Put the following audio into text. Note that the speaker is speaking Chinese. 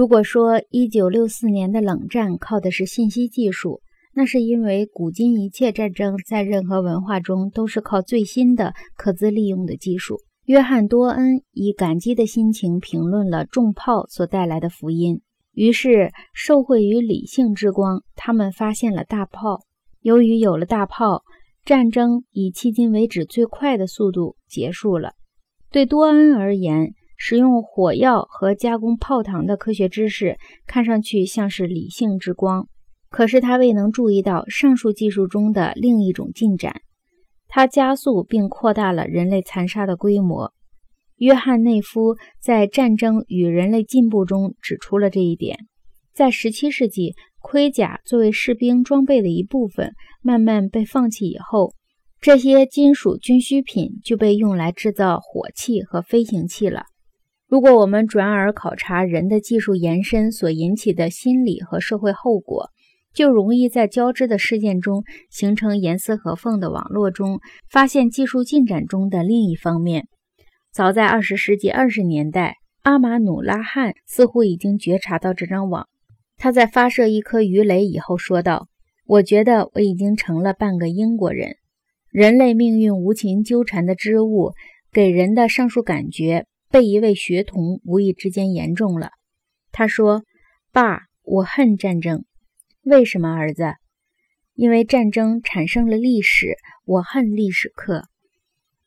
如果说一九六四年的冷战靠的是信息技术，那是因为古今一切战争在任何文化中都是靠最新的可资利用的技术。约翰多恩以感激的心情评论了重炮所带来的福音。于是，受惠于理性之光，他们发现了大炮。由于有了大炮，战争以迄今为止最快的速度结束了。对多恩而言，使用火药和加工炮膛的科学知识看上去像是理性之光，可是他未能注意到上述技术中的另一种进展。它加速并扩大了人类残杀的规模。约翰内夫在《战争与人类进步》中指出了这一点。在17世纪，盔甲作为士兵装备的一部分慢慢被放弃以后，这些金属军需品就被用来制造火器和飞行器了。如果我们转而考察人的技术延伸所引起的心理和社会后果，就容易在交织的事件中形成严丝合缝的网络中，发现技术进展中的另一方面。早在二十世纪二十年代，阿马努拉汗似乎已经觉察到这张网。他在发射一颗鱼雷以后说道：“我觉得我已经成了半个英国人。人类命运无情纠缠的织物，给人的上述感觉被一位学童无意之间言中了。”他说：“爸，我恨战争。为什么，儿子？因为战争产生了历史。我恨历史课。”